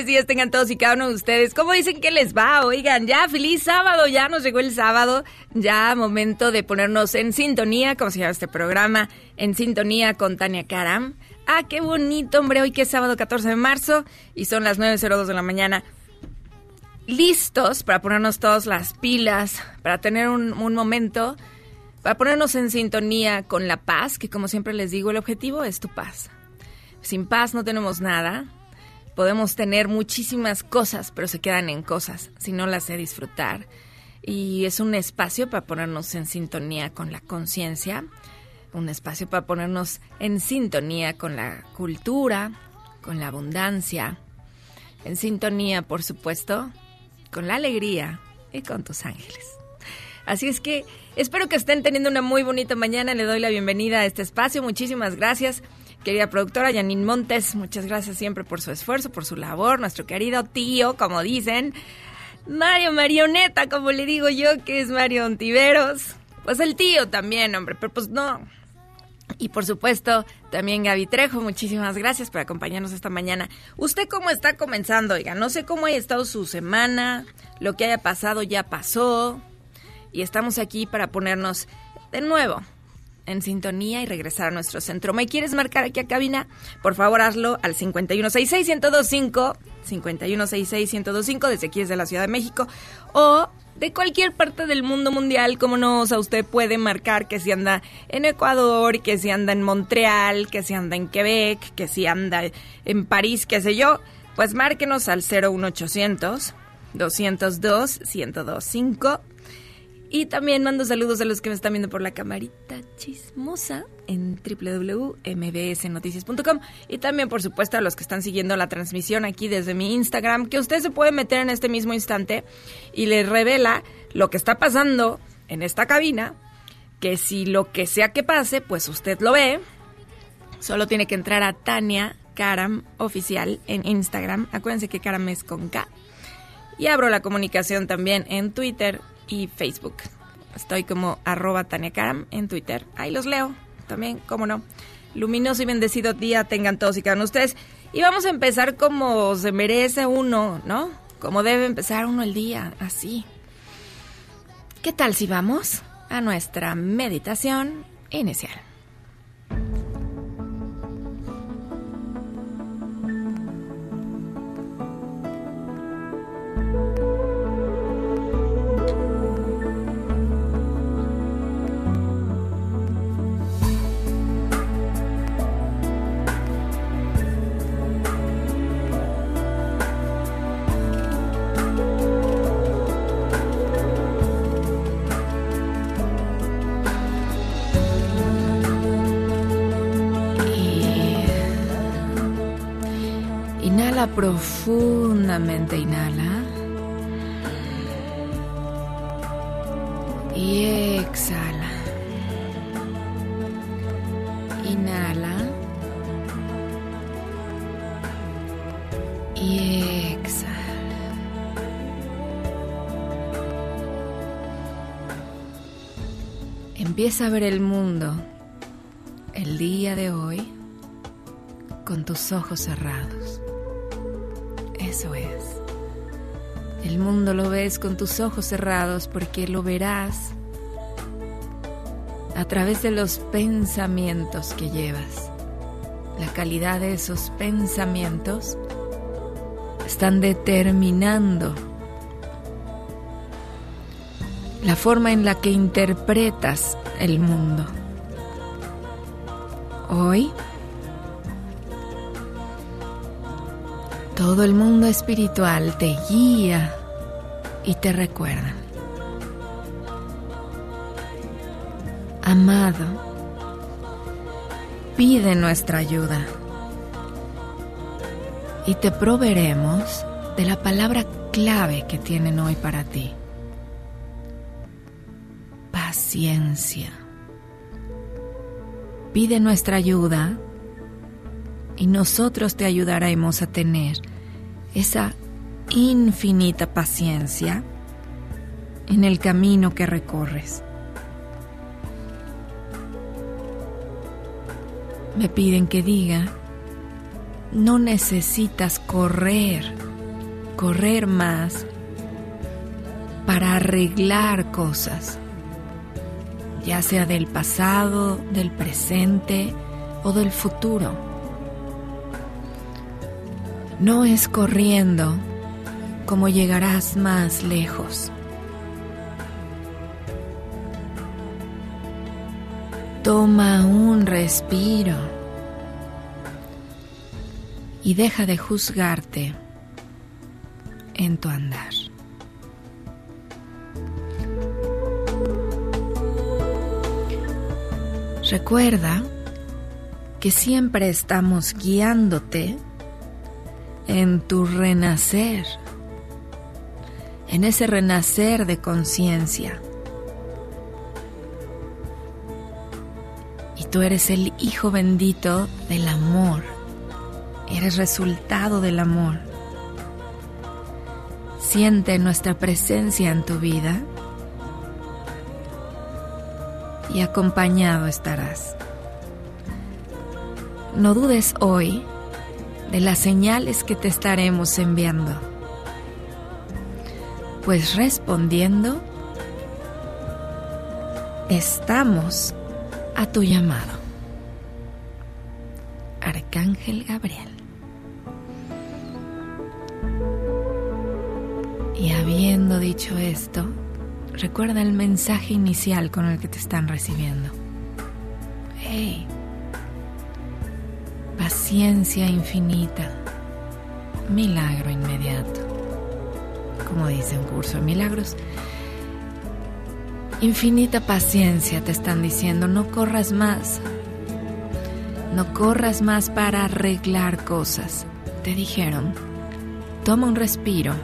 Angelicales días tengan todos y cada uno de ustedes. ¿Cómo dicen que les va? Oigan, ya feliz sábado, ya nos llegó el sábado, ya momento de ponernos en sintonía, como se llama este programa, en sintonía con Tania Karam. Ah, qué bonito, hombre, hoy que es sábado 14 de marzo y son las 9.02 de la mañana. Listos para ponernos todas las pilas, para tener un, un momento, para ponernos en sintonía con la paz, que como siempre les digo, el objetivo es tu paz. Sin paz no tenemos nada. Podemos tener muchísimas cosas, pero se quedan en cosas si no las sé disfrutar. Y es un espacio para ponernos en sintonía con la conciencia, un espacio para ponernos en sintonía con la cultura, con la abundancia, en sintonía, por supuesto, con la alegría y con tus ángeles. Así es que espero que estén teniendo una muy bonita mañana. Le doy la bienvenida a este espacio. Muchísimas gracias, querida productora Janine Montes. Muchas gracias siempre por su esfuerzo, por su labor. Nuestro querido tío, como dicen. Mario Marioneta, como le digo yo, que es Mario Ontiveros. Pues el tío también, hombre, pero pues no. Y por supuesto, también Gaby Trejo, muchísimas gracias por acompañarnos esta mañana. ¿Usted cómo está comenzando? Oiga, no sé cómo haya estado su semana, lo que haya pasado ya pasó. Y estamos aquí para ponernos de nuevo en sintonía y regresar a nuestro centro. ¿Me quieres marcar aquí a cabina? Por favor, hazlo al 5166-1025, 5166-1025, desde aquí desde la Ciudad de México, o de cualquier parte del mundo mundial, como no, o sea, usted puede marcar que si anda en Ecuador, que si anda en Montreal, que si anda en Quebec, que si anda en París, qué sé yo, pues márquenos al 01800 202 1025 y también mando saludos a los que me están viendo por la camarita chismosa en www.mbsnoticias.com y también, por supuesto, a los que están siguiendo la transmisión aquí desde mi Instagram, que usted se puede meter en este mismo instante y le revela lo que está pasando en esta cabina, que si lo que sea que pase, pues usted lo ve. Solo tiene que entrar a Tania Karam Oficial en Instagram. Acuérdense que Karam es con K. Y abro la comunicación también en Twitter y Facebook. Estoy como arroba Tania Karam en Twitter. Ahí los leo también, cómo no. Luminoso y bendecido día tengan todos y cada uno de ustedes. Y vamos a empezar como se merece uno, ¿no? Como debe empezar uno el día, así. ¿Qué tal si vamos a nuestra meditación inicial? Profundamente, inhala. Y exhala. Inhala. Y exhala. Empieza a ver el mundo el día de hoy con tus ojos cerrados. El mundo lo ves con tus ojos cerrados porque lo verás a través de los pensamientos que llevas. La calidad de esos pensamientos están determinando la forma en la que interpretas el mundo. Hoy, todo el mundo espiritual te guía y te recuerda. Amado, pide nuestra ayuda y te proveeremos de la palabra clave que tienen hoy para ti. Paciencia. Pide nuestra ayuda y nosotros te ayudaremos a tener esa infinita paciencia en el camino que recorres. Me piden que diga, no necesitas correr, correr más para arreglar cosas, ya sea del pasado, del presente o del futuro. No es corriendo como llegarás más lejos. Toma un respiro y deja de juzgarte en tu andar. Recuerda que siempre estamos guiándote en tu renacer, en ese renacer de conciencia. Y tú eres el hijo bendito del amor, eres resultado del amor. Siente nuestra presencia en tu vida y acompañado estarás. No dudes hoy de las señales que te estaremos enviando, pues respondiendo, estamos a tu llamado. Arcángel Gabriel. Y habiendo dicho esto, recuerda el mensaje inicial con el que te están recibiendo. Hey, paciencia infinita, milagro inmediato. Como dice un curso de milagros, infinita paciencia te están diciendo, no corras más, no corras más para arreglar cosas. Te dijeron, toma un respiro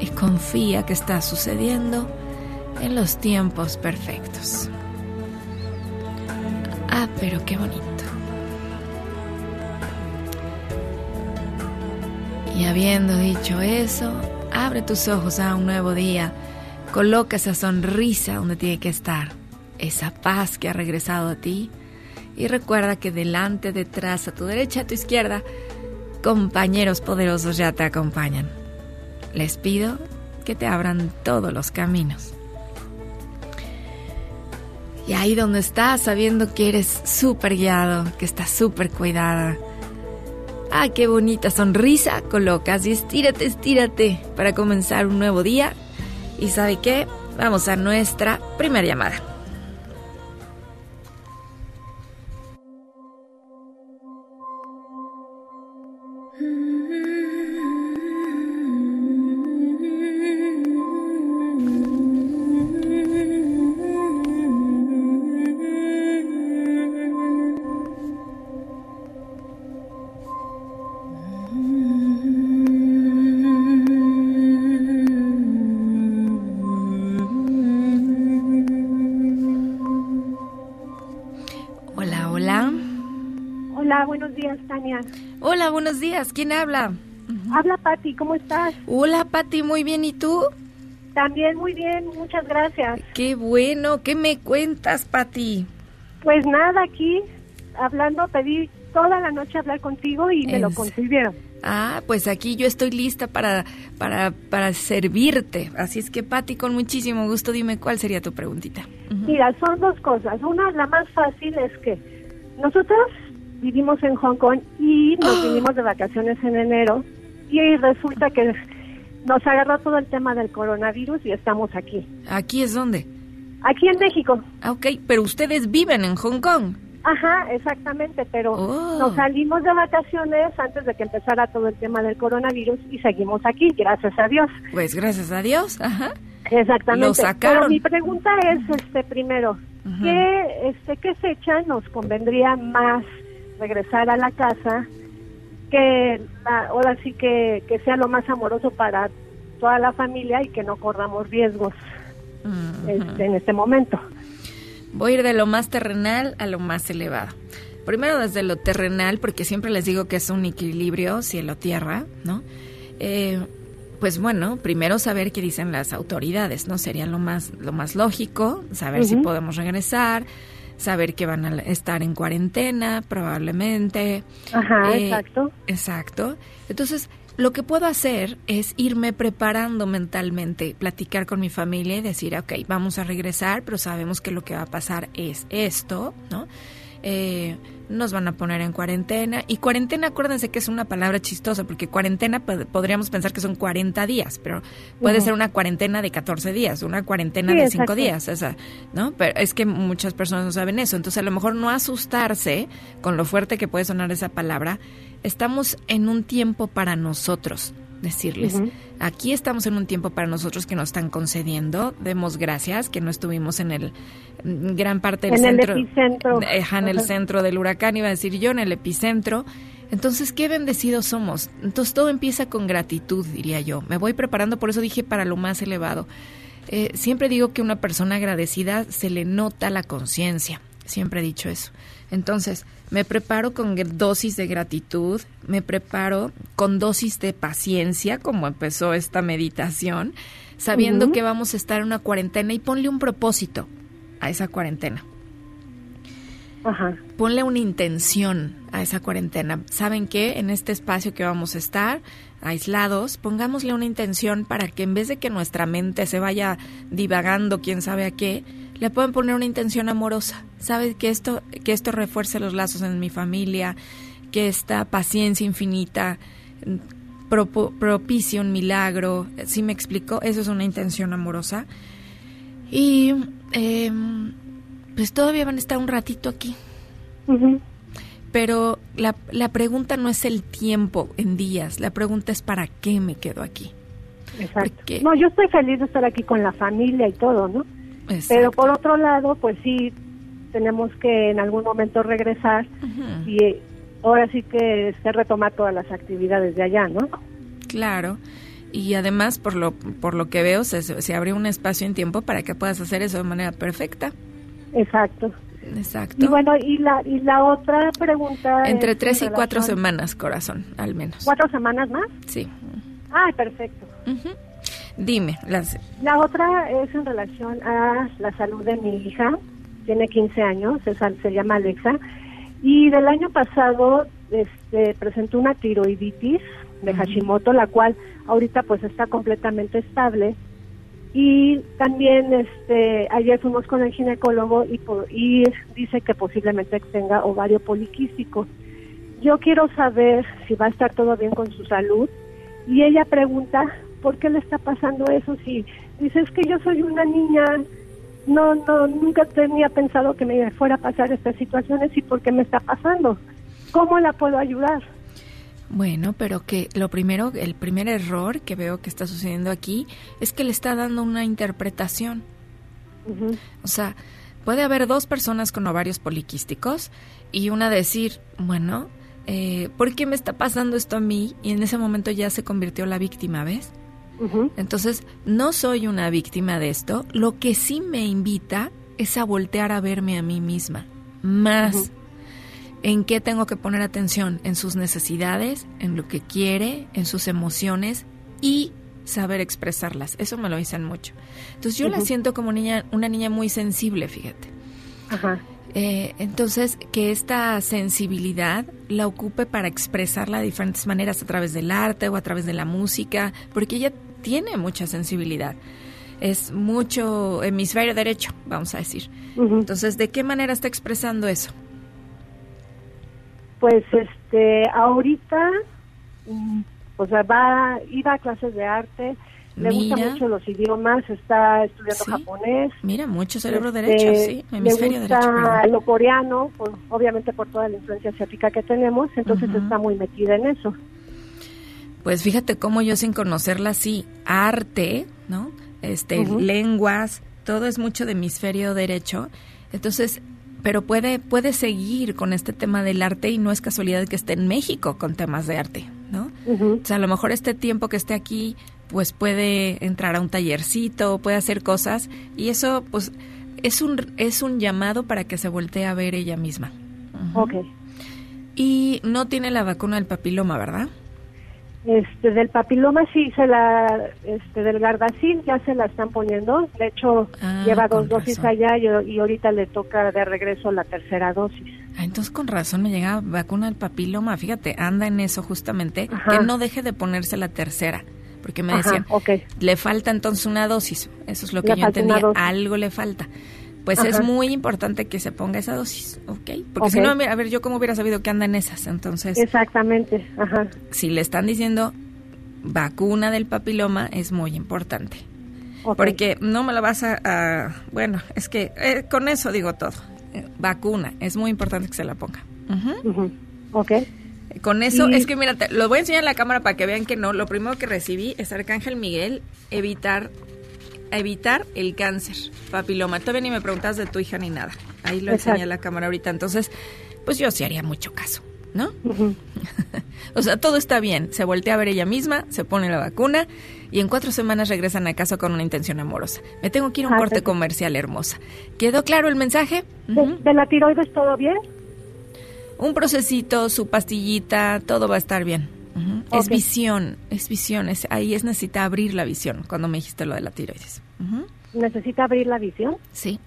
y confía que está sucediendo en los tiempos perfectos. Ah, pero qué bonito. Y habiendo dicho eso, abre tus ojos a un nuevo día, coloca esa sonrisa donde tiene que estar, esa paz que ha regresado a ti y recuerda que delante, detrás, a tu derecha, a tu izquierda, compañeros poderosos ya te acompañan. Les pido que te abran todos los caminos. Y ahí donde estás, sabiendo que eres súper guiado, que estás súper cuidada. Ah, qué bonita sonrisa colocas y estírate, estírate para comenzar un nuevo día. Y sabe qué, vamos a nuestra primera llamada. Hola, buenos días. ¿Quién habla? Habla Patti, ¿cómo estás? Hola Patti, muy bien. ¿Y tú? También muy bien, muchas gracias. Qué bueno. ¿Qué me cuentas, Patti? Pues nada, aquí hablando, pedí toda la noche hablar contigo y me lo concibieron. Ah, pues aquí yo estoy lista para, para, para servirte. Así es que, Patti, con muchísimo gusto, dime cuál sería tu preguntita. Mira, son dos cosas. Una, la más fácil es que nosotros vivimos en Hong Kong y nos Ah. vinimos de vacaciones en enero y resulta que nos agarró todo el tema del coronavirus y estamos aquí. ¿Aquí es donde? Aquí en México. Ah, ok, pero ustedes viven en Hong Kong. Ajá, exactamente, pero Oh. nos salimos de vacaciones antes de que empezara todo el tema del coronavirus y seguimos aquí, gracias a Dios. Pues gracias a Dios. Ajá. Exactamente. Lo sacaron. Pero mi pregunta es, este, primero, Ujú. ¿qué, este, qué fecha nos convendría más regresar a la casa? Que ahora sí que, que sea lo más amoroso para toda la familia y que no corramos riesgos este, en este momento. Voy a ir de lo más terrenal a lo más elevado. Primero desde lo terrenal, porque siempre les digo que es un equilibrio cielo-tierra, ¿no? Eh, pues bueno, primero saber qué dicen las autoridades, ¿no? Sería lo más, lo más lógico, saber si podemos regresar, saber que van a estar en cuarentena, probablemente. Ajá, Eh, exacto. Exacto. Entonces, lo que puedo hacer es irme preparando mentalmente, platicar con mi familia y decir, ok, vamos a regresar, pero sabemos que lo que va a pasar es esto, ¿no? Eh, nos van a poner en cuarentena. Y cuarentena, acuérdense que es una palabra chistosa, porque cuarentena pod- podríamos pensar que son 40 días, pero puede ser una cuarentena de 14 días, una cuarentena Sí, de 5 exacto. días, esa, ¿no? Pero es que muchas personas no saben eso. Entonces, a lo mejor no asustarse con lo fuerte que puede sonar esa palabra. Estamos en un tiempo para nosotros, decirles. Aquí estamos en un tiempo para nosotros que nos están concediendo. Demos gracias que no estuvimos en el mm, gran parte del En el centro. epicentro. Ajá, en el centro del huracán, iba a decir yo, en el epicentro. Entonces, qué bendecidos somos. Entonces, todo empieza con gratitud, diría yo. Me voy preparando, por eso dije para lo más elevado. Eh, siempre digo que una persona agradecida se le nota la conciencia. Siempre he dicho eso. Entonces, me preparo con dosis de gratitud, me preparo con dosis de paciencia, como empezó esta meditación, sabiendo que vamos a estar en una cuarentena y ponle un propósito a esa cuarentena Ajá. ponle una intención a esa cuarentena. ¿Saben qué? En este espacio que vamos a estar aislados, pongámosle una intención para que en vez de que nuestra mente se vaya divagando quién sabe a qué, le pueden poner una intención amorosa. ¿Sabes que esto que esto refuerce los lazos en mi familia, que esta paciencia infinita mm, propicie un milagro? ¿Sí me explico? Eso es una intención amorosa. Y em, pues todavía van a estar un ratito aquí. Pero la, la pregunta no es el tiempo en días, la pregunta es para qué me quedo aquí. Exacto. Porque- No, yo estoy feliz de estar aquí con la familia y todo, ¿no? Pero por otro lado, pues sí, tenemos que en algún momento regresar y eh, ahora sí que se retomar todas las actividades de allá, ¿no? Claro. Y además, por lo, por lo que veo, se, se abrió un espacio en tiempo para que puedas hacer eso de manera perfecta. Exacto. Exacto. Y bueno, y la y la otra pregunta Entre es tres y cuatro semanas, corazón, al menos. ¿Cuatro semanas más? Sí. Ah, perfecto. Dime, las, La otra es en relación a la salud de mi hija. Tiene 15 años, es se llama Alexa. Y del año pasado este, presentó una tiroiditis de Hashimoto, la cual ahorita pues está completamente estable. Y también este, ayer fuimos con el ginecólogo y, y dice que posiblemente tenga ovario poliquístico. Yo quiero saber si va a estar todo bien con su salud. Y ella pregunta, ¿por qué le está pasando eso? Si dice, es que yo soy una niña, no, no, nunca tenía pensado que me fuera a pasar estas situaciones y por qué me está pasando. ¿Cómo la puedo ayudar? Bueno, pero que lo primero, el primer error que veo que está sucediendo aquí es que le está dando una interpretación. O sea, puede haber dos personas con ovarios poliquísticos y una decir, bueno, eh, ¿por qué me está pasando esto a mí? Y en ese momento ya se convirtió la víctima, ¿ves? Entonces, no soy una víctima de esto. Lo que sí me invita es a voltear a verme a mí misma. Más. ¿En qué tengo que poner atención? En sus necesidades, en lo que quiere, en sus emociones y saber expresarlas. Eso me lo dicen mucho. Entonces yo la siento como niña, una niña muy sensible, fíjate. Ajá. Eh, entonces, que esta sensibilidad la ocupe para expresarla de diferentes maneras a través del arte o a través de la música, porque ella tiene mucha sensibilidad. Es mucho hemisferio derecho, vamos a decir. Entonces, ¿de qué manera está expresando eso? Pues, este, ahorita, mm, o sea, va, iba a clases de arte, le gusta mucho los idiomas, está estudiando japonés. Mira, mucho cerebro este, derecho, sí, hemisferio le gusta lo coreano, obviamente por toda la influencia asiática que tenemos, entonces está muy metida en eso. Pues fíjate cómo yo sin conocerla sí, arte, ¿no? Este, lenguas, todo es mucho de hemisferio derecho. Entonces, pero puede puede seguir con este tema del arte y no es casualidad que esté en México con temas de arte, ¿no? O sea, a lo mejor este tiempo que esté aquí pues puede entrar a un tallercito, puede hacer cosas y eso pues es un es un llamado para que se voltee a ver ella misma. Ok. Y no tiene la vacuna del papiloma, ¿verdad? Este, del papiloma sí, se la, este, del Gardasil ya se la están poniendo. De hecho, ah, lleva dos dosis allá y, ahorita le toca de regreso la tercera dosis. Ah, entonces con razón me llega vacuna del papiloma. Fíjate, anda en eso justamente, que no deje de ponerse la tercera porque me decían, le falta entonces una dosis, eso es lo que yo entendía, algo le falta. Pues es muy importante que se ponga esa dosis, ¿ok? Porque si no, a ver, yo cómo hubiera sabido que anda en esas, entonces... Exactamente, ajá. Si le están diciendo vacuna del papiloma, es muy importante. Porque no me lo vas a, Bueno, es que eh, con eso digo todo. Eh, vacuna, es muy importante que se la ponga. Ok. Con eso, es que mira, lo voy a enseñar en la cámara para que vean que no. Lo primero que recibí es Arcángel Miguel, evitar evitar el cáncer, papiloma. Todavía ni me preguntas de tu hija ni nada. Ahí lo enseñé en la cámara ahorita. Entonces, pues yo sí haría mucho caso, ¿no? o sea, todo está bien. Se voltea a ver ella misma, se pone la vacuna y en cuatro semanas regresan a casa con una intención amorosa. Me tengo que ir a un ah, corte comercial hermosa. ¿Quedó claro el mensaje? ¿De, la tiroides todo bien? Un procesito, su pastillita, todo va a estar bien. Es visión, es visión. Es, ahí es necesita abrir la visión, cuando me dijiste lo de la tiroides. ¿Necesita abrir la visión? Sí.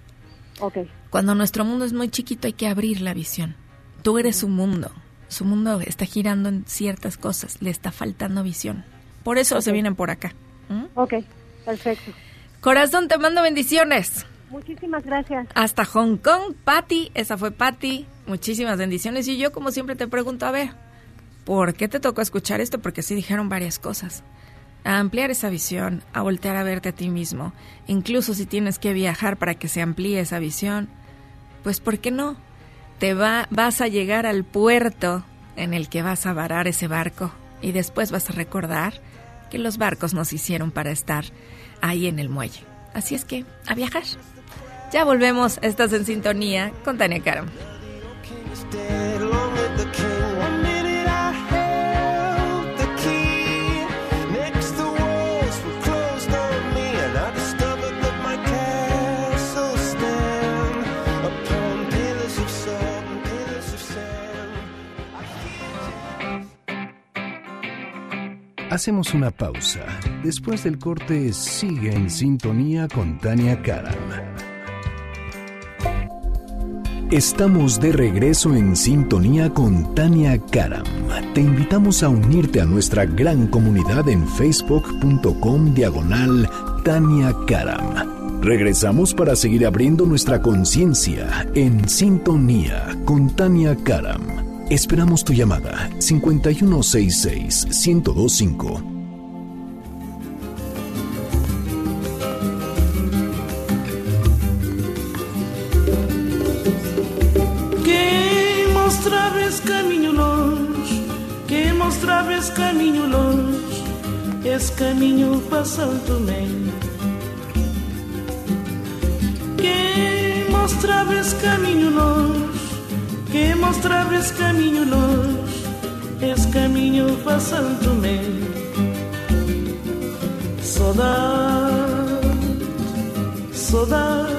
Ok. Cuando nuestro mundo es muy chiquito hay que abrir la visión. Tú eres su mundo. Su mundo está girando en ciertas cosas. Le está faltando visión. Por eso se vienen por acá. Ok, perfecto. Corazón, te mando bendiciones. Muchísimas gracias. Hasta Hong Kong, Patty. Esa fue Patty. Muchísimas bendiciones. Y yo, como siempre, te pregunto, a ver, ¿por qué te tocó escuchar esto? Porque sí dijeron varias cosas. A ampliar esa visión, a voltear a verte a ti mismo, incluso si tienes que viajar para que se amplíe esa visión, pues ¿por qué no? Te va, vas a llegar al puerto en el que vas a varar ese barco y después vas a recordar que los barcos nos hicieron para estar ahí en el muelle. Así es que, a viajar. Ya volvemos, estás en sintonía con Tania Karam. Hacemos una pausa. Después del corte, sigue en sintonía con Tania Karam. Estamos de regreso en sintonía con Tania Karam. Te invitamos a unirte a nuestra gran comunidad en facebook.com diagonal Tania Karam. Regresamos para seguir abriendo nuestra conciencia en sintonía con Tania Karam. Esperamos tu llamada 5166-1025. Que mostrabas caminho longe, que mostrabas caminho longe, esse caminho para Santo Meio. Que mostrabas caminho longe que mostrabas caminho longe, esse caminho Tomé. Saudade, saudade.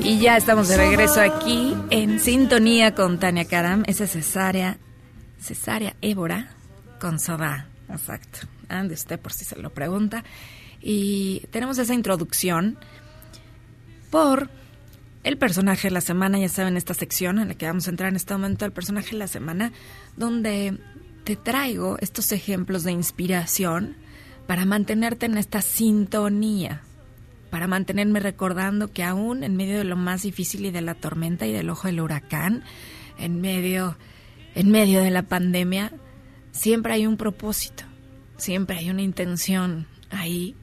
Y ya estamos de regreso aquí en sintonía con Tania Karam. Esa es cesárea, cesárea Évora con soda. Exacto. Ande usted por si se lo pregunta. Y tenemos esa introducción por el personaje de la semana, ya saben, esta sección en la que vamos a entrar en este momento, el personaje de la semana, donde te traigo estos ejemplos de inspiración para mantenerte en esta sintonía, para mantenerme recordando que aún en medio de lo más difícil y de la tormenta y del ojo del huracán, en medio, en medio de la pandemia, siempre hay un propósito, siempre hay una intención ahí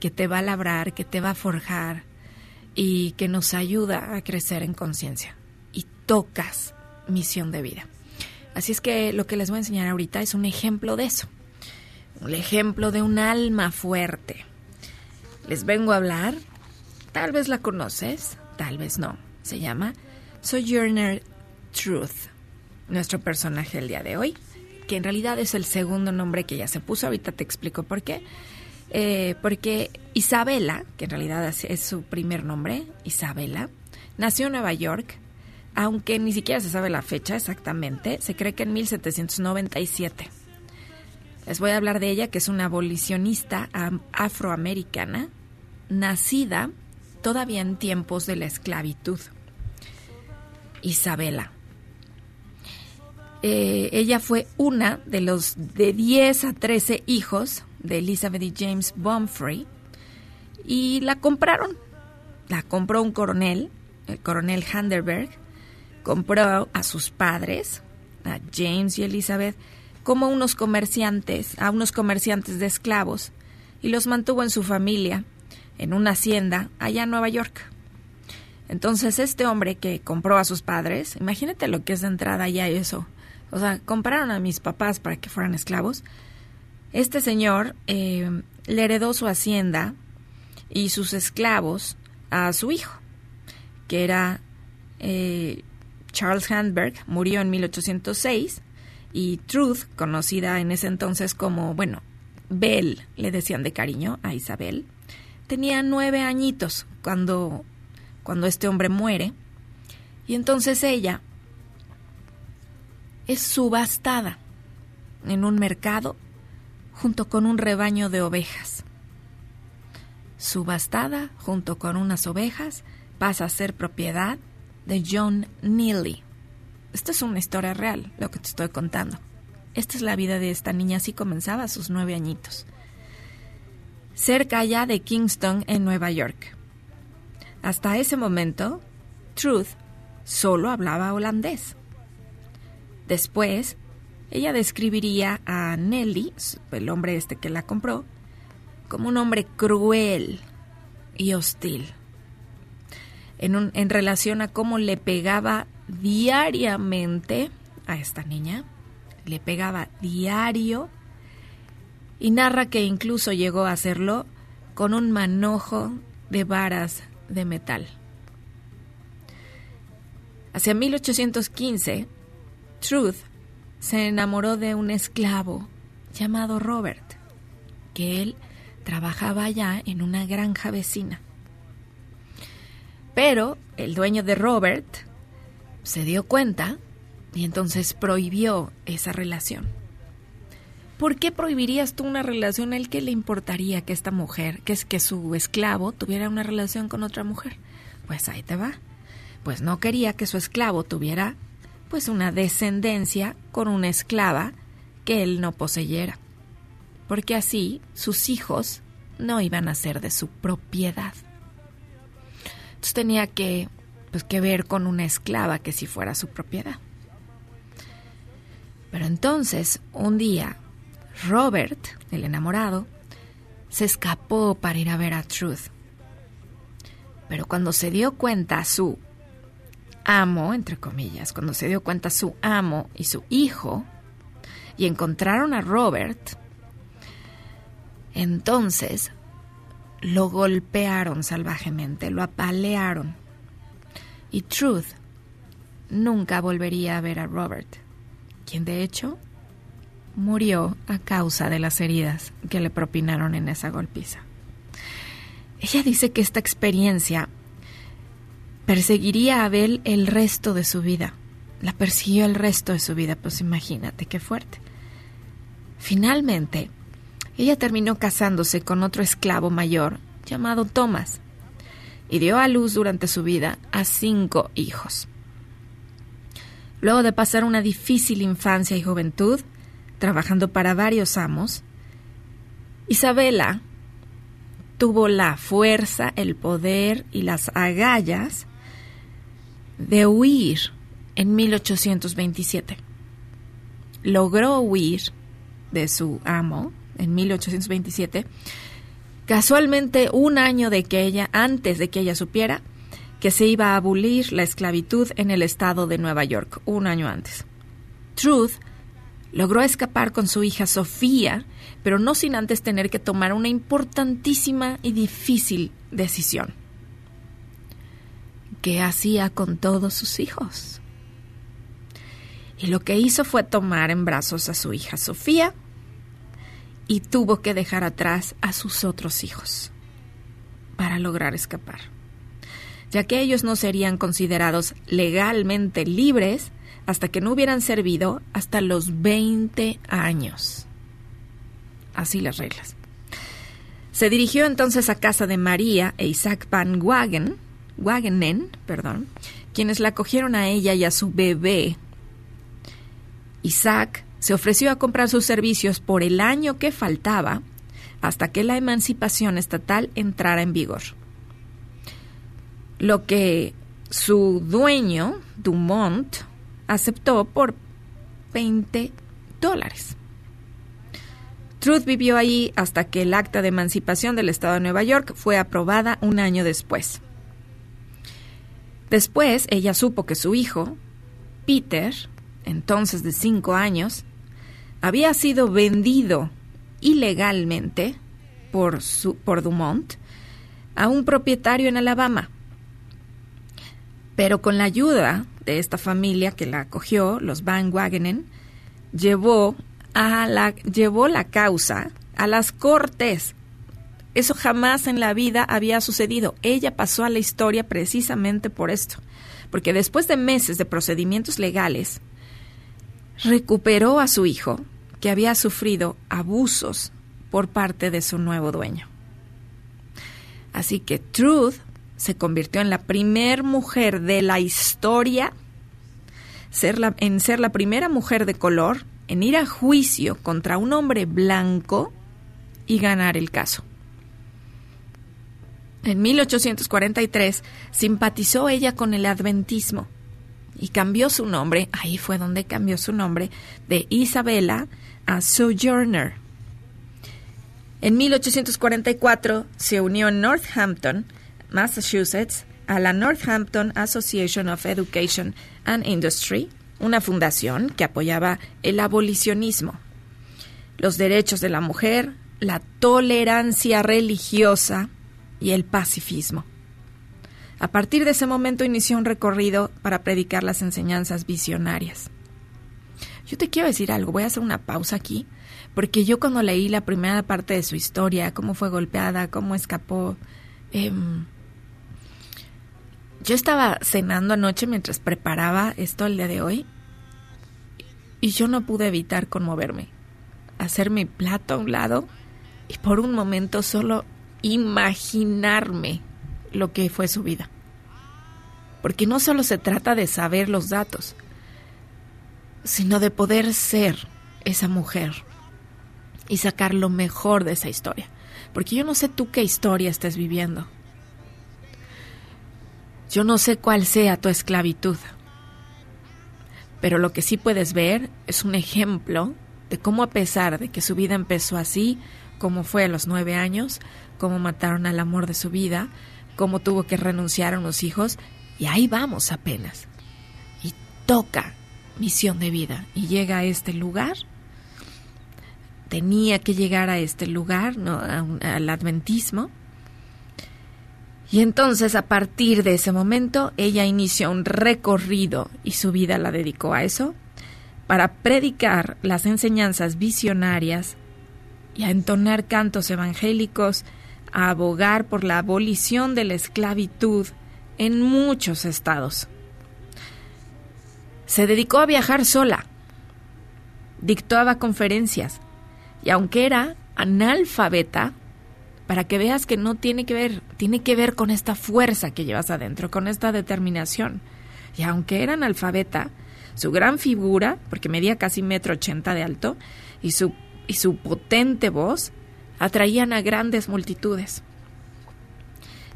que te va a labrar, que te va a forjar, y que nos ayuda a crecer en conciencia y tocas misión de vida. Así es que lo que les voy a enseñar ahorita es un ejemplo de eso, un ejemplo de un alma fuerte. Les vengo a hablar, tal vez la conoces, tal vez no, se llama Sojourner Truth, nuestro personaje el día de hoy, que en realidad es el segundo nombre que ya se puso, ahorita te explico por qué. Eh, porque Isabela, que en realidad es su primer nombre, Isabela, nació en Nueva York, aunque ni siquiera se sabe la fecha exactamente, se cree que en 1797. Les voy a hablar de ella, que es una abolicionista afroamericana, nacida todavía en tiempos de la esclavitud. Isabela. Eh, ella fue una de los de 10 a 13 hijos de Elizabeth y James Bomfrey y la compraron. La compró un coronel, el coronel Handerberg, compró a sus padres, a James y Elizabeth, como unos comerciantes, a unos comerciantes de esclavos, y los mantuvo en su familia, en una hacienda allá en Nueva York. Entonces este hombre que compró a sus padres, imagínate lo que es de entrada ya eso. O sea, compraron a mis papás para que fueran esclavos. Este señor eh, le heredó su hacienda y sus esclavos a su hijo, que era eh, Charles Handberg, murió en 1806, y Truth, conocida en ese entonces como, bueno, Belle, le decían de cariño a Isabel, tenía nueve añitos cuando, cuando este hombre muere, y entonces ella es subastada en un mercado junto con un rebaño de ovejas. Subastada junto con unas ovejas pasa a ser propiedad de John Neely. Esta es una historia real, lo que te estoy contando. Esta es la vida de esta niña, así comenzaba a sus nueve añitos. Cerca ya de Kingston, en Nueva York. Hasta ese momento, Truth solo hablaba holandés. Después ella describiría a Nelly, el hombre este que la compró, como un hombre cruel y hostil. En, relación a cómo le pegaba diariamente a esta niña, le pegaba diario y narra que incluso llegó a hacerlo con un manojo de varas de metal. Hacia 1815, Truth se enamoró de un esclavo llamado Robert, que él trabajaba allá en una granja vecina. Pero el dueño de Robert se dio cuenta y entonces prohibió esa relación. ¿Por qué prohibirías tú una relación a él que le importaría que esta mujer, que es que su esclavo, tuviera una relación con otra mujer? Pues ahí te va. Pues no quería que su esclavo tuviera pues una descendencia con una esclava que él no poseyera, porque así sus hijos no iban a ser de su propiedad. Entonces tenía que, pues, que ver con una esclava que si fuera su propiedad. Pero entonces, un día, Robert, el enamorado, se escapó para ir a ver a Truth. Pero cuando se dio cuenta su amo, entre comillas, cuando se dio cuenta su amo y su hijo, y encontraron a Robert, entonces lo golpearon salvajemente, lo apalearon. Y Truth nunca volvería a ver a Robert, quien de hecho murió a causa de las heridas que le propinaron en esa golpiza. Ella dice que esta experiencia perseguiría a Abel el resto de su vida. La persiguió el resto de su vida, pues imagínate qué fuerte. Finalmente, ella terminó casándose con otro esclavo mayor llamado Thomas, y dio a luz durante su vida a cinco hijos. Luego de pasar una difícil infancia y juventud, trabajando para varios amos, Isabela tuvo la fuerza, el poder y las agallas de huir en 1827. Logró huir de su amo en 1827, casualmente un año de que ella, antes de que ella supiera que se iba a abolir la esclavitud en el estado de Nueva York, un año antes. Truth logró escapar con su hija Sofía, pero no sin antes tener que tomar una importantísima y difícil decisión. ¿Qué hacía con todos sus hijos? Y lo que hizo fue tomar en brazos a su hija Sofía y tuvo que dejar atrás a sus otros hijos para lograr escapar, ya que ellos no serían considerados legalmente libres hasta que no hubieran servido hasta los 20 años. Así las reglas. Se dirigió entonces a casa de María e Isaac Van Wagen, Wagenen, perdón, quienes la acogieron a ella y a su bebé. Isaac se ofreció a comprar sus servicios por el año que faltaba hasta que la emancipación estatal entrara en vigor. Lo que su dueño, Dumont, aceptó por 20 dólares. Truth vivió ahí hasta que el acta de emancipación del Estado de Nueva York fue aprobada un año después. Después, ella supo que su hijo, Peter, entonces de cinco años, había sido vendido ilegalmente por, su, Dumont a un propietario en Alabama. Pero con la ayuda de esta familia que la acogió, los Van Wagenen, llevó, la, llevó la causa a las cortes. Eso jamás en la vida había sucedido. Ella pasó a la historia precisamente por esto. Porque después de meses de procedimientos legales, recuperó a su hijo, que había sufrido abusos por parte de su nuevo dueño. Así que Truth se convirtió en la primer mujer de la historia en ser la primera mujer de color en ir a juicio contra un hombre blanco y ganar el caso. En 1843 simpatizó ella con el adventismo y cambió su nombre, ahí fue donde cambió su nombre, de Isabella a Sojourner. En 1844 se unió en Northampton Massachusetts, a la Northampton Association of Education and Industry, una fundación que apoyaba el abolicionismo, los derechos de la mujer, la tolerancia religiosa y el pacifismo. A partir de ese momento inició un recorrido para predicar las enseñanzas visionarias. Yo te quiero decir algo, voy a hacer una pausa aquí, porque yo cuando leí la primera parte de su historia, cómo fue golpeada, cómo escapó, eh, yo estaba cenando anoche mientras preparaba esto el día de hoy y yo no pude evitar conmoverme, hacer mi plato a un lado y por un momento solo imaginarme lo que fue su vida. Porque no solo se trata de saber los datos, sino de poder ser esa mujer y sacar lo mejor de esa historia. Porque yo no sé tú qué historia estás viviendo. Yo no sé cuál sea tu esclavitud, pero lo que sí puedes ver es un ejemplo de cómo a pesar de que su vida empezó así, como fue a los nueve años, cómo mataron al amor de su vida, cómo tuvo que renunciar a unos hijos, y ahí vamos apenas. Y toca misión de vida y llega a este lugar. Tenía que llegar a este lugar, ¿no? al adventismo, y entonces a partir de ese momento ella inició un recorrido y su vida la dedicó a eso, para predicar las enseñanzas visionarias y a entonar cantos evangélicos, a abogar por la abolición de la esclavitud en muchos estados. Se dedicó a viajar sola, dictaba conferencias y aunque era analfabeta, para que veas que no tiene que ver, tiene que ver con esta fuerza que llevas adentro, con esta determinación. Y aunque era analfabeta, su gran figura, porque medía casi metro ochenta de alto, y su, y su potente voz atraían a grandes multitudes.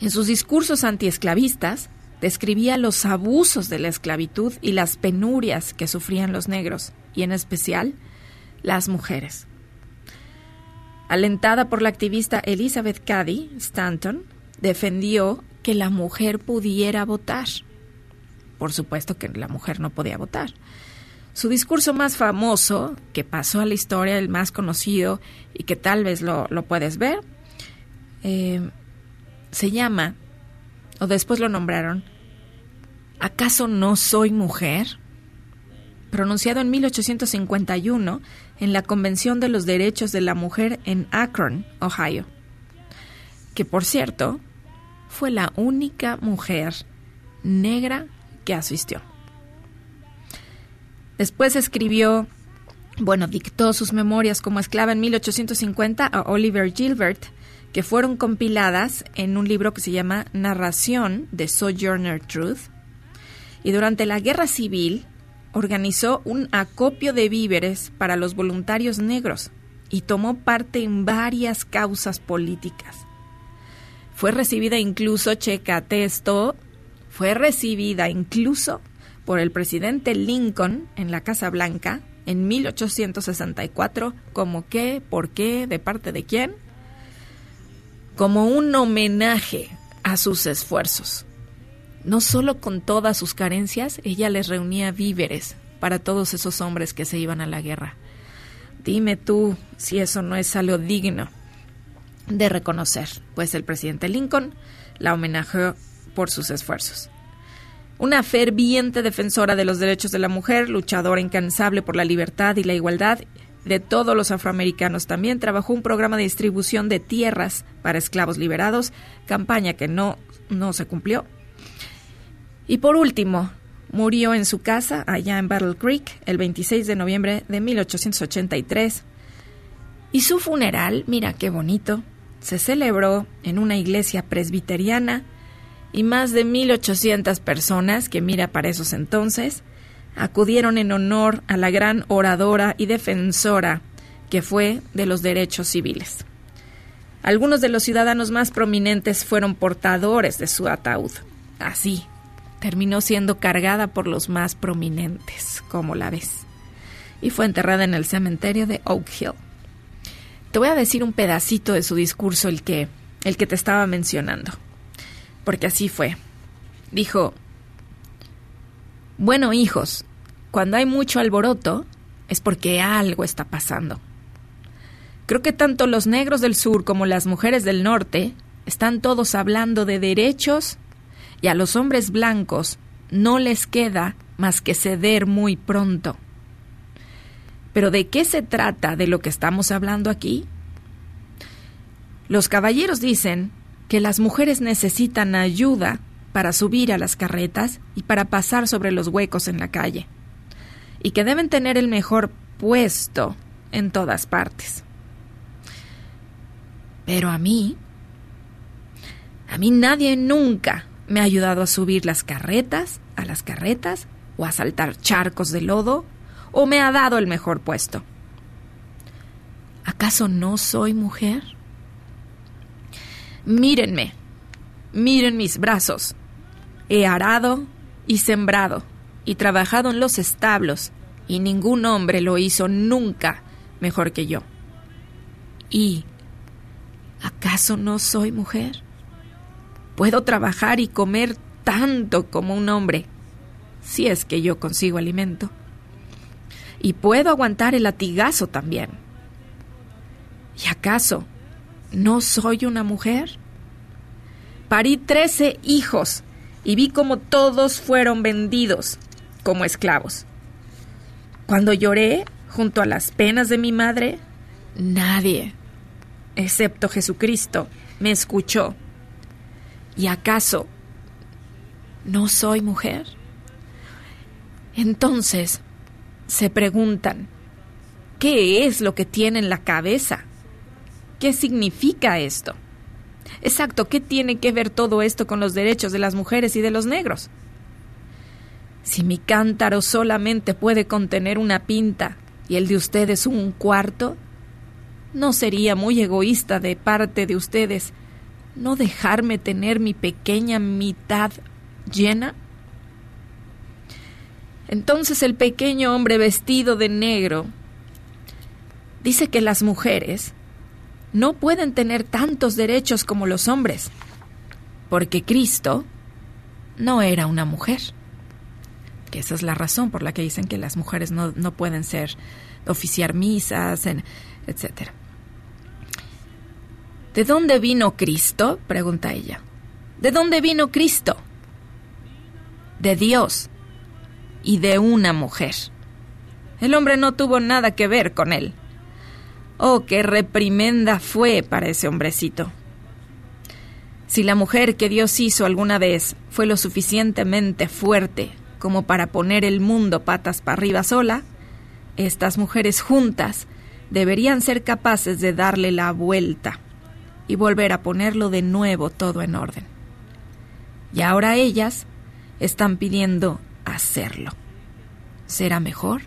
En sus discursos antiesclavistas, describía los abusos de la esclavitud y las penurias que sufrían los negros, y en especial las mujeres. Alentada por la activista Elizabeth Cady Stanton, defendió que la mujer pudiera votar. Por supuesto que la mujer no podía votar. Su discurso más famoso, que pasó a la historia, el más conocido y que tal vez lo, puedes ver, eh, se llama, o después lo nombraron, ¿Acaso no soy mujer? Pronunciado en 1851 en la Convención de los Derechos de la Mujer en Akron, Ohio, que por cierto fue la única mujer negra que asistió. Después escribió, bueno, dictó sus memorias como esclava en 1850 a Oliver Gilbert, que fueron compiladas en un libro que se llama Narración de Sojourner Truth. Y durante la Guerra Civil organizó un acopio de víveres para los voluntarios negros y tomó parte en varias causas políticas. Fue recibida incluso, checa esto, fue recibida incluso por el presidente Lincoln en la Casa Blanca en 1864 como qué, por qué, de parte de quién, como un homenaje a sus esfuerzos. No solo con todas sus carencias, ella les reunía víveres para todos esos hombres que se iban a la guerra. Dime tú si eso no es algo digno de reconocer, pues el presidente Lincoln la homenajeó por sus esfuerzos. Una ferviente defensora de los derechos de la mujer, luchadora incansable por la libertad y la igualdad de todos los afroamericanos. También trabajó un programa de distribución de tierras para esclavos liberados, campaña que no, no se cumplió. Y por último, murió en su casa, allá en Battle Creek, el 26 de noviembre de 1883. Y su funeral, mira qué bonito, se celebró en una iglesia presbiteriana y más de 1.800 personas, que mira para esos entonces, acudieron en honor a la gran oradora y defensora que fue de los derechos civiles. Algunos de los ciudadanos más prominentes fueron portadores de su ataúd. Así, terminó siendo cargada por los más prominentes, como la ves, y fue enterrada en el cementerio de Oak Hill. Te voy a decir un pedacito de su discurso, el que, el que te estaba mencionando, porque así fue. Dijo, bueno hijos, cuando hay mucho alboroto es porque algo está pasando. Creo que tanto los negros del sur como las mujeres del norte están todos hablando de derechos y a los hombres blancos no les queda más que ceder muy pronto. Pero ¿de qué se trata de lo que estamos hablando aquí? Los caballeros dicen que las mujeres necesitan ayuda para subir a las carretas y para pasar sobre los huecos en la calle, y que deben tener el mejor puesto en todas partes. Pero a mí, a mí nadie nunca me ha ayudado a subir las carretas, a las carretas, o a saltar charcos de lodo, o me ha dado el mejor puesto. ¿Acaso no soy mujer? Mírenme, miren mis brazos. He arado y sembrado y trabajado en los establos, y ningún hombre lo hizo nunca mejor que yo. ¿Y acaso no soy mujer? Puedo trabajar y comer tanto como un hombre, si es que yo consigo alimento. Y puedo aguantar el latigazo también. ¿Y acaso no soy una mujer? Parí trece hijos y vi como todos fueron vendidos como esclavos. Cuando lloré junto a las penas de mi madre, nadie, excepto Jesucristo, me escuchó ¿Y acaso no soy mujer? Entonces se preguntan, ¿qué es lo que tiene en la cabeza? ¿Qué significa esto? Exacto, ¿qué tiene que ver todo esto con los derechos de las mujeres y de los negros? Si mi cántaro solamente puede contener una pinta y el de ustedes un cuarto, ¿no sería muy egoísta de parte de ustedes no dejarme tener mi pequeña mitad llena? Entonces el pequeño hombre vestido de negro dice que las mujeres no pueden tener tantos derechos como los hombres, porque Cristo no era una mujer. Que esa es la razón por la que dicen que las mujeres no, no pueden ser, oficiar misas, etc. ¿De dónde vino Cristo? pregunta ella. ¿De dónde vino Cristo? De Dios y de una mujer. El hombre no tuvo nada que ver con él. Oh, qué reprimenda fue para ese hombrecito. Si la mujer que Dios hizo alguna vez fue lo suficientemente fuerte como para poner el mundo patas para arriba sola, estas mujeres juntas deberían ser capaces de darle la vuelta y volver a ponerlo de nuevo todo en orden. Y ahora ellas están pidiendo hacerlo. Será mejor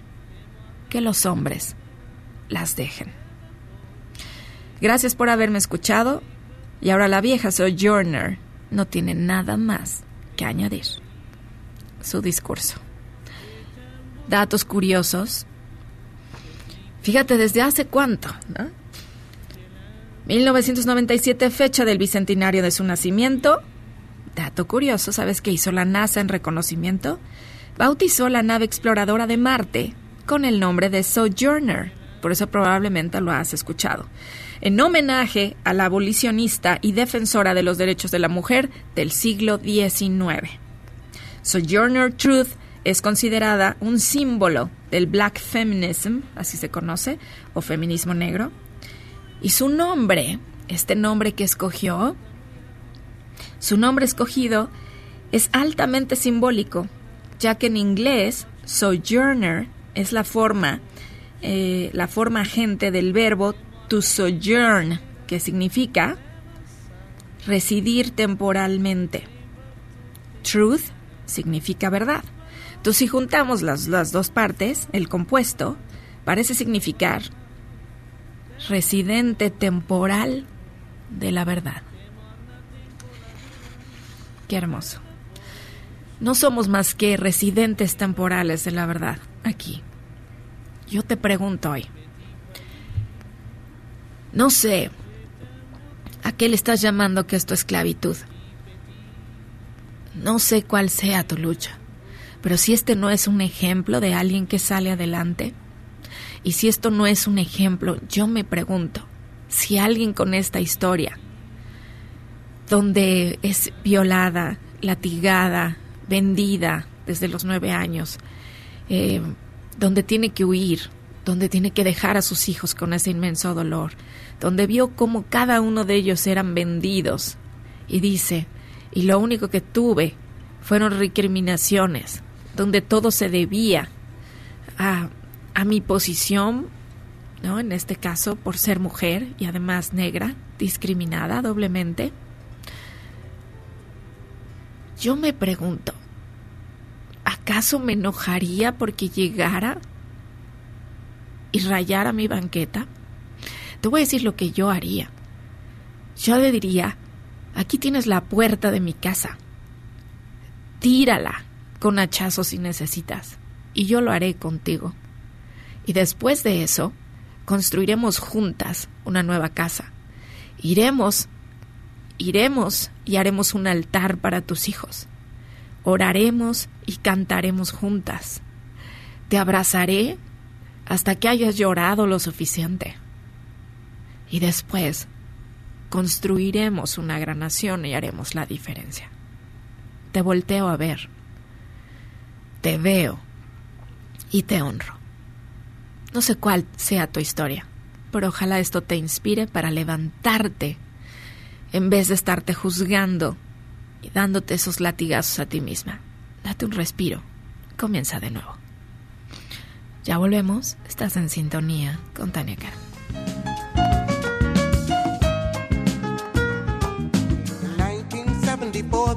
que los hombres las dejen. Gracias por haberme escuchado y ahora la vieja Sojourner no tiene nada más que añadir. Su discurso. Datos curiosos. Fíjate, ¿desde hace cuánto? 1997, fecha del bicentenario de su nacimiento. Dato curioso, ¿sabes qué hizo la NASA en reconocimiento? Bautizó la nave exploradora de Marte con el nombre de Sojourner. Por eso probablemente lo has escuchado en homenaje a la abolicionista y defensora de los derechos de la mujer del siglo XIX. Sojourner Truth es considerada un símbolo del black feminism, así se conoce, o feminismo negro. Y su nombre, este nombre que escogió, su nombre escogido es altamente simbólico, ya que en inglés sojourner es la forma, eh, la forma agente del verbo to sojourn, que significa residir temporalmente. Truth significa verdad. Entonces, si juntamos las, las dos partes, el compuesto parece significar residente temporal de la verdad. Qué hermoso. No somos más que residentes temporales de la verdad aquí. Yo te pregunto hoy, no sé a qué le estás llamando que esto es esclavitud. No sé cuál sea tu lucha, pero si este no es un ejemplo de alguien que sale adelante, y si esto no es un ejemplo, yo me pregunto si alguien con esta historia, donde es violada, latigada, vendida desde los nueve años, eh, donde tiene que huir, donde tiene que dejar a sus hijos con ese inmenso dolor, donde vio cómo cada uno de ellos eran vendidos. Y dice, y lo único que tuve fueron recriminaciones, donde todo se debía a, a mi posición, ¿no? En este caso, por ser mujer y además negra, discriminada doblemente. Yo me pregunto, ¿acaso me enojaría porque llegara y rayara mi banqueta? Te voy a decir lo que yo haría. Yo le diría, aquí tienes la puerta de mi casa. Tírala con hachazos si necesitas, y yo lo haré contigo. Y después de eso, construiremos juntas una nueva casa. Iremos, iremos y haremos un altar para tus hijos. Oraremos y cantaremos juntas. Te abrazaré hasta que hayas llorado lo suficiente y después construiremos una gran nación y haremos la diferencia. Te volteo a ver, te veo y te honro. No sé cuál sea tu historia, pero ojalá esto te inspire para levantarte en vez de estarte juzgando y dándote esos latigazos a ti misma. Date un respiro. Comienza de nuevo. Ya volvemos. Estás en sintonía con Tania Karen.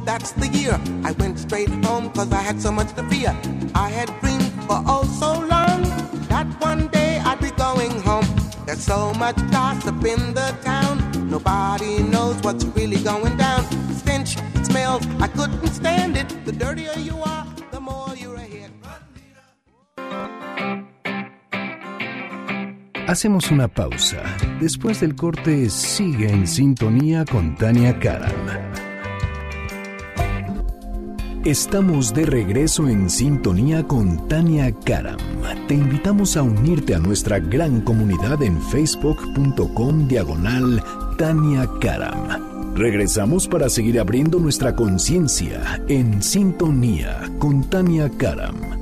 that's the year I went straight home cause I had so much to fear. I had dreamed for oh so long that one day I'd be going home. There's so much gossip in the town. Nobody knows what's really going down. Stench, smells, I couldn't stand it. The dirtier you are, the more you're ahead. Hacemos una pausa. Después del corte, sigue en sintonía con Tania Karam. Estamos de regreso en sintonía con Tania Karam. Te invitamos a unirte a nuestra gran comunidad en facebook.com diagonal Tania Karam. Regresamos para seguir abriendo nuestra conciencia en sintonía con Tania Karam.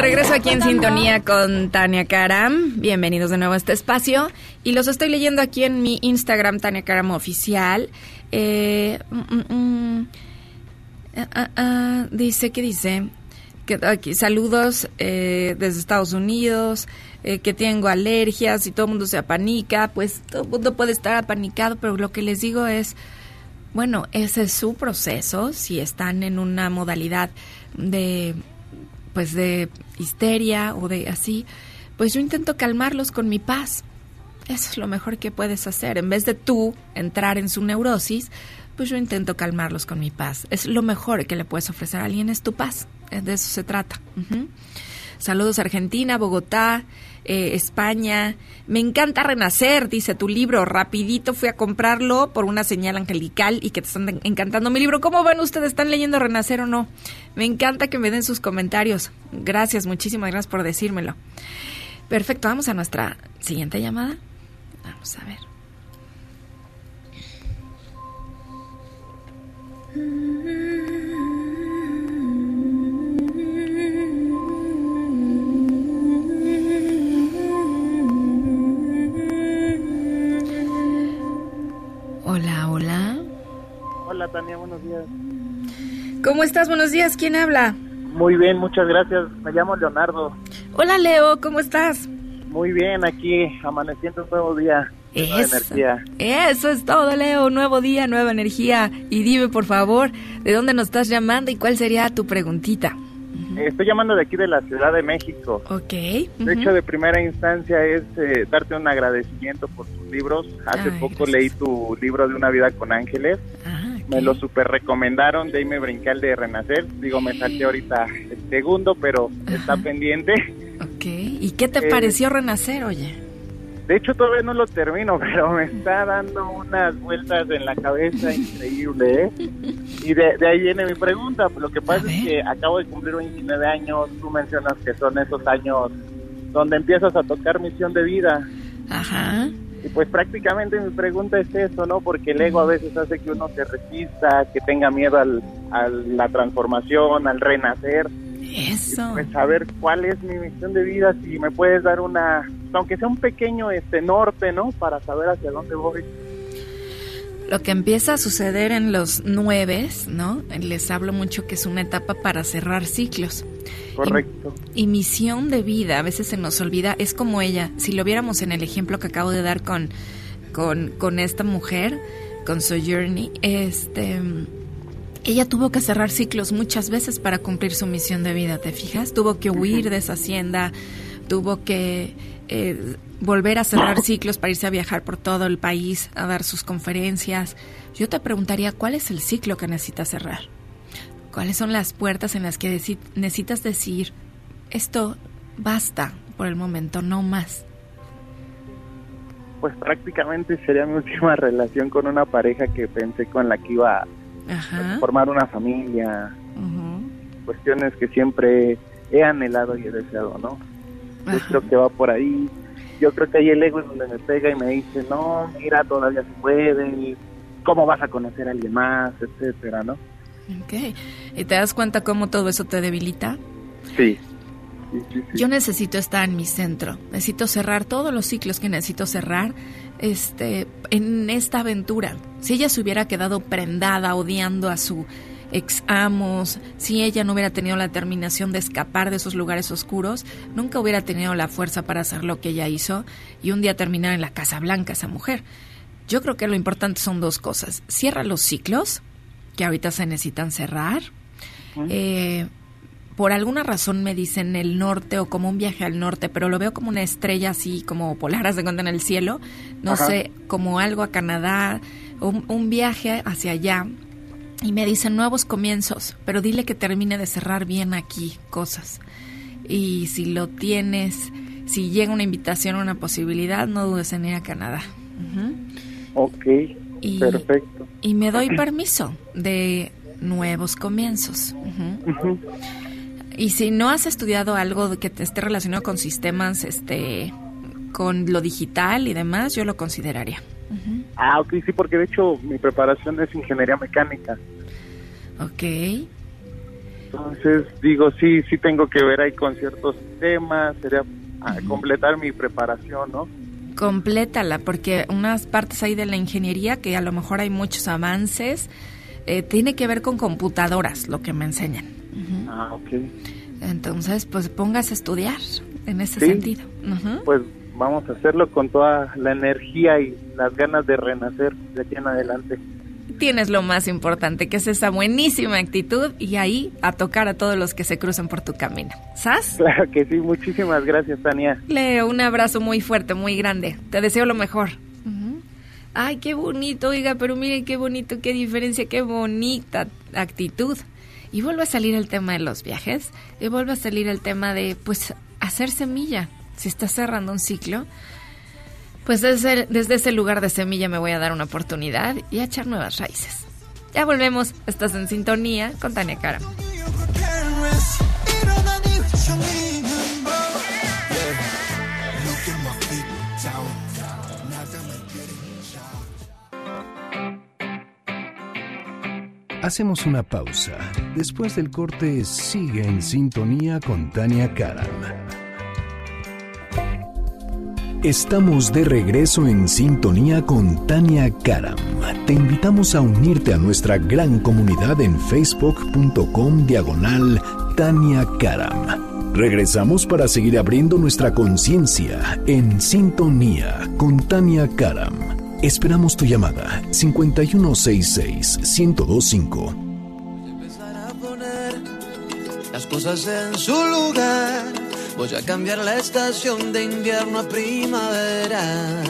de regreso aquí en sintonía con Tania Karam. Bienvenidos de nuevo a este espacio. Y los estoy leyendo aquí en mi Instagram, Tania Karam Oficial. Eh, mm, mm, mm. Ah, ah, ah, dice, ¿qué dice? Que, aquí, saludos eh, desde Estados Unidos, eh, que tengo alergias y todo el mundo se apanica. Pues todo el mundo puede estar apanicado, pero lo que les digo es, bueno, ese es su proceso. Si están en una modalidad de pues de histeria o de así, pues yo intento calmarlos con mi paz. Eso es lo mejor que puedes hacer. En vez de tú entrar en su neurosis, pues yo intento calmarlos con mi paz. Es lo mejor que le puedes ofrecer a alguien, es tu paz. Eh, De eso se trata. Saludos Argentina, Bogotá, eh, España. Me encanta renacer, dice tu libro. Rapidito fui a comprarlo por una señal angelical y que te están en- encantando mi libro. ¿Cómo van ustedes? ¿Están leyendo Renacer o no? Me encanta que me den sus comentarios. Gracias, muchísimas gracias por decírmelo. Perfecto, vamos a nuestra siguiente llamada. Vamos a ver. Hola, hola. Hola Tania, buenos días. ¿Cómo estás? Buenos días. ¿Quién habla? Muy bien, muchas gracias. Me llamo Leonardo. Hola, Leo. ¿Cómo estás? Muy bien, aquí amaneciendo un nuevo día. Eso. energía. Eso es todo, Leo. Nuevo día, nueva energía. Y dime, por favor, ¿de dónde nos estás llamando y cuál sería tu preguntita? Estoy llamando de aquí de la Ciudad de México. Ok. De ujú. hecho, de primera instancia es eh, darte un agradecimiento por tus libros. Hace Ay, poco gracias. leí tu libro de Una vida con ángeles. Ah, ok. Me lo super recomendaron, de me brinqué al de Renacer. Digo, me salté ahorita el segundo, pero está pendiente. Ok. ¿Y qué te Eh, pareció renacer, oye? De hecho, todavía no lo termino, pero me está dando unas vueltas en la cabeza increíble, ¿eh? Y de, de ahí viene mi pregunta. Lo que pasa es que acabo de cumplir 29 años. Tú mencionas que son esos años donde empiezas a tocar misión de vida. Ajá. Y pues prácticamente mi pregunta es eso, ¿no? Porque el ego a veces hace que uno se resista, que tenga miedo al, a la transformación, al renacer. Eso. Pues saber cuál es mi misión de vida, si me puedes dar una, aunque sea un pequeño este norte, ¿no? Para saber hacia dónde voy. Lo que empieza a suceder en los nueves, ¿no? Les hablo mucho que es una etapa para cerrar ciclos. Correcto. Y misión de vida, a veces se nos olvida, es como ella. Si lo viéramos en el ejemplo que acabo de dar con, con, con esta mujer, con Sojourney, este, ella tuvo que cerrar ciclos muchas veces para cumplir su misión de vida, ¿te fijas? Tuvo que huir de esa hacienda, tuvo que eh, volver a cerrar ciclos para irse a viajar por todo el país, a dar sus conferencias. Yo te preguntaría, ¿cuál es el ciclo que necesitas cerrar? ¿Cuáles son las puertas en las que necesitas decir, esto basta por el momento, no más? Pues prácticamente sería mi última relación con una pareja que pensé con la que iba a Ajá. formar una familia, cuestiones que siempre he anhelado y he deseado, ¿no? Yo ajá. creo que va por ahí. Yo creo que ahí el ego es donde me pega y me dice, no, mira, todavía se puede. cómo vas a conocer a alguien más, etcétera, ¿no? Ok. ¿Y te das cuenta cómo todo eso te debilita? Sí. Yo necesito estar en mi centro, necesito cerrar todos los ciclos que necesito cerrar este, en esta aventura. Si ella se hubiera quedado prendada, odiando a su ex amos, si ella no hubiera tenido la determinación de escapar de esos lugares oscuros, nunca hubiera tenido la fuerza para hacer lo que ella hizo y un día terminar en la Casa Blanca esa mujer. Yo creo que lo importante son dos cosas. Cierra los ciclos, que ahorita se necesitan cerrar. Eh, por alguna razón me dicen el norte o como un viaje al norte, pero lo veo como una estrella así como polar, se cuenta en el cielo. No sé, como algo a Canadá, un, un viaje hacia allá. Y me dicen nuevos comienzos, pero dile que termine de cerrar bien aquí cosas. Y si lo tienes, si llega una invitación o una posibilidad, no dudes en ir a Canadá. Ok, perfecto. Y me doy permiso de nuevos comienzos. Y si no has estudiado algo que te esté relacionado con sistemas, este, con lo digital y demás, yo lo consideraría. Ah, ok, sí, porque de hecho mi preparación es ingeniería mecánica. Ok. Entonces digo, sí, sí tengo que ver ahí con ciertos temas, sería ah, completar mi preparación, ¿no? Complétala, porque unas partes ahí de la ingeniería que a lo mejor hay muchos avances, eh, tiene que ver con computadoras, lo que me enseñan. Ah, ok. Entonces, pues pongas a estudiar en ese sentido. Pues vamos a hacerlo con toda la energía y las ganas de renacer de aquí en adelante. Tienes lo más importante, que es esa buenísima actitud y ahí a tocar a todos los que se cruzan por tu camino. ¿Sas? Claro que sí, muchísimas gracias, Tania. Leo, un abrazo muy fuerte, muy grande. Te deseo lo mejor. Ay, qué bonito, oiga, pero miren qué bonito, qué diferencia, qué bonita actitud. Y vuelve a salir el tema de los viajes, y vuelve a salir el tema de, pues, hacer semilla. Si estás cerrando un ciclo, pues desde, desde ese lugar de semilla me voy a dar una oportunidad y a echar nuevas raíces. Ya volvemos, estás en sintonía con Tania Cara. Hacemos una pausa. Después del corte, sigue en sintonía con Tania Karam. Estamos de regreso en sintonía con Tania Karam. Te invitamos a unirte a nuestra gran comunidad en facebook.com diagonal Tania Karam. Regresamos para seguir abriendo nuestra conciencia en sintonía con Tania Karam. Esperamos tu llamada 5166-1025. Empezar a poner las cosas en su lugar. Voy a cambiar la estación de invierno a primavera.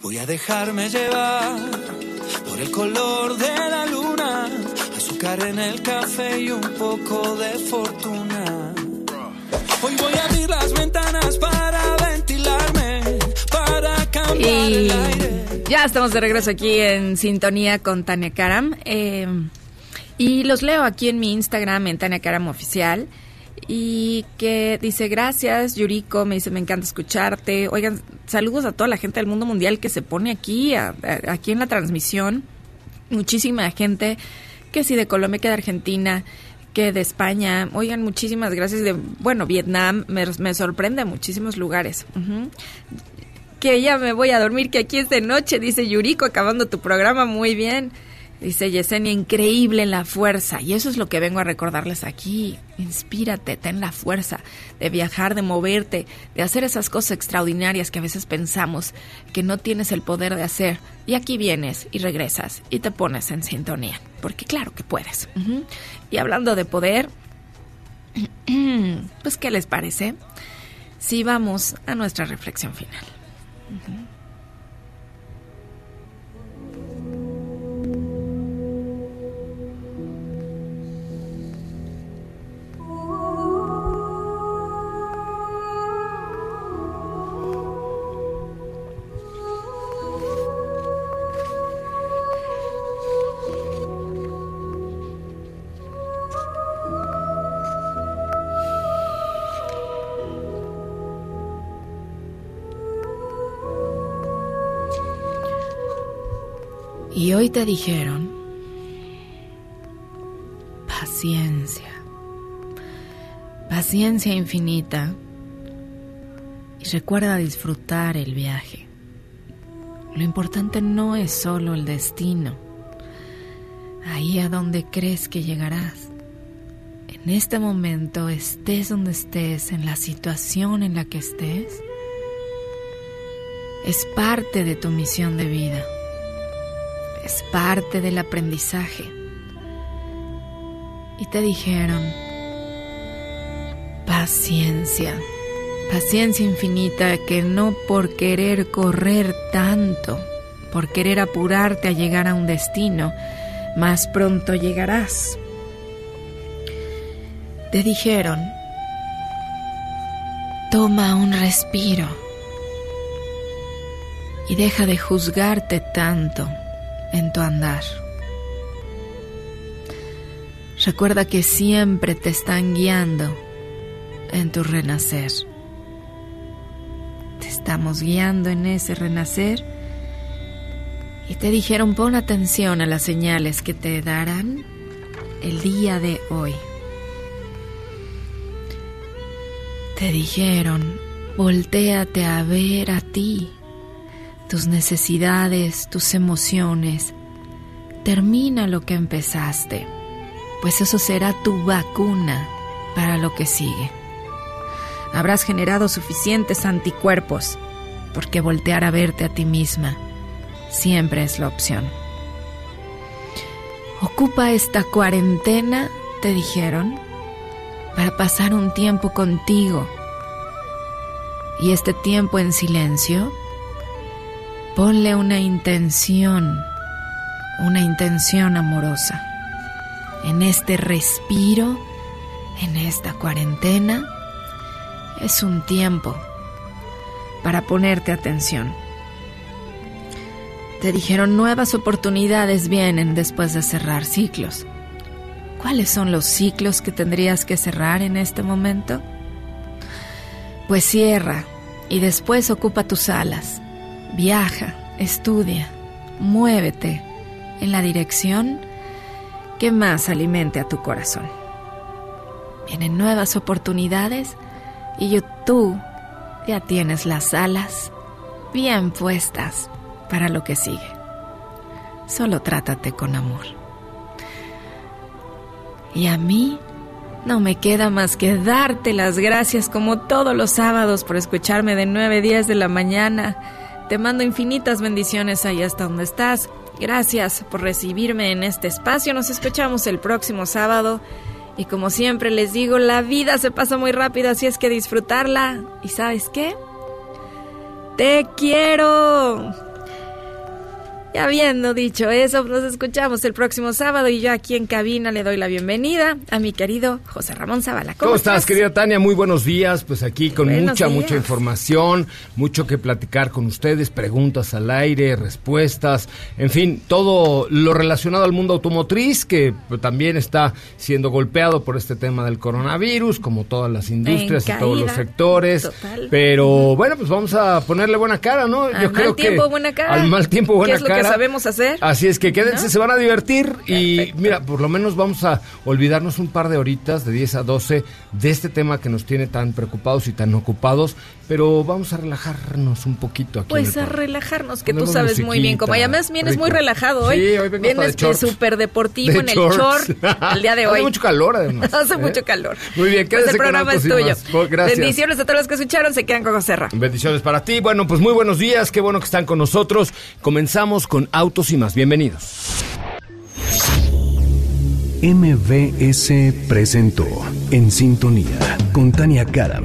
Voy a dejarme llevar por el color de la luna, azúcar en el café y un poco de fortuna. Hoy voy a abrir las ventanas para ventilarme, para cambiar el aire. Ya estamos de regreso aquí en sintonía con Tania Karam. Eh, y los leo aquí en mi Instagram, en Tania Karam Oficial. Y que dice, gracias Yuriko, me dice, me encanta escucharte. Oigan, saludos a toda la gente del mundo mundial que se pone aquí, aquí en la transmisión. Muchísima gente, que sí de Colombia, que de Argentina, que de España. Oigan, muchísimas gracias. De, bueno, Vietnam me, me sorprende muchísimos lugares. Que ya me voy a dormir, que aquí es de noche, dice Yuriko, acabando tu programa muy bien. Dice Yesenia, increíble la fuerza. Y eso es lo que vengo a recordarles aquí. Inspírate, ten la fuerza de viajar, de moverte, de hacer esas cosas extraordinarias que a veces pensamos que no tienes el poder de hacer. Y aquí vienes y regresas y te pones en sintonía. Porque claro que puedes. Y hablando de poder, pues ¿qué les parece? Si vamos a nuestra reflexión final. Mm-hmm. Y hoy te dijeron, paciencia, paciencia infinita y recuerda disfrutar el viaje. Lo importante no es solo el destino, ahí a donde crees que llegarás. En este momento, estés donde estés, en la situación en la que estés, es parte de tu misión de vida es parte del aprendizaje. Y te dijeron, paciencia, paciencia infinita que no por querer correr tanto, por querer apurarte a llegar a un destino, más pronto llegarás. Te dijeron, toma un respiro y deja de juzgarte tanto en tu andar. Recuerda que siempre te están guiando en tu renacer. Te estamos guiando en ese renacer y te dijeron pon atención a las señales que te darán el día de hoy. Te dijeron, volteate a ver a ti tus necesidades, tus emociones. Termina lo que empezaste, pues eso será tu vacuna para lo que sigue. Habrás generado suficientes anticuerpos, porque voltear a verte a ti misma siempre es la opción. Ocupa esta cuarentena, te dijeron, para pasar un tiempo contigo. Y este tiempo en silencio Ponle una intención, una intención amorosa. En este respiro, en esta cuarentena, es un tiempo para ponerte atención. Te dijeron nuevas oportunidades vienen después de cerrar ciclos. ¿Cuáles son los ciclos que tendrías que cerrar en este momento? Pues cierra y después ocupa tus alas Viaja, estudia, muévete en la dirección que más alimente a tu corazón. Vienen nuevas oportunidades y tú ya tienes las alas bien puestas para lo que sigue. Solo trátate con amor. Y a mí no me queda más que darte las gracias como todos los sábados por escucharme de 9 a 10 de la mañana te mando infinitas bendiciones ahí hasta donde estás. Gracias por recibirme en este espacio. Nos escuchamos el próximo sábado. Y como siempre les digo, la vida se pasa muy rápido, así es que disfrutarla. ¿Y sabes qué? Te quiero. Y habiendo dicho eso, nos escuchamos el próximo sábado y yo aquí en cabina le doy la bienvenida a mi querido José Ramón Zavala. ¿Cómo, estás, querida Tania? Muy buenos días. Pues aquí con mucha, mucha información, mucho que platicar con ustedes, preguntas al aire, respuestas, en fin, todo lo relacionado al mundo automotriz que también está siendo golpeado por este tema del coronavirus, como todas las industrias y todos los sectores. Pero bueno, pues vamos a ponerle buena cara, ¿no? Al yo creo tiempo, buena cara. Al mal tiempo, buena cara sabemos hacer. Así es que quédense, se van a divertir y mira, por lo menos vamos a olvidarnos un par de horitas, de 10 a 12, de este tema que nos tiene tan preocupados y tan ocupados, pero vamos a relajarnos un poquito aquí. Pues a relajarnos, que tú sabes muy bien cómo. además vienes muy relajado hoy. Sí, hoy vengo vienes de súper deportivo en el short el día de hoy. Hace mucho calor además. Hace ¿eh? mucho calor. Muy bien, pues quédese el programa es tuyo. Gracias. Bendiciones a todos los que escucharon, se quedan con Joserra. Bendiciones para ti. Bueno, pues muy buenos días, qué bueno que están con nosotros. Comenzamos con Autos y más. Bienvenidos. MBS presentó En Sintonía con Tania Karam.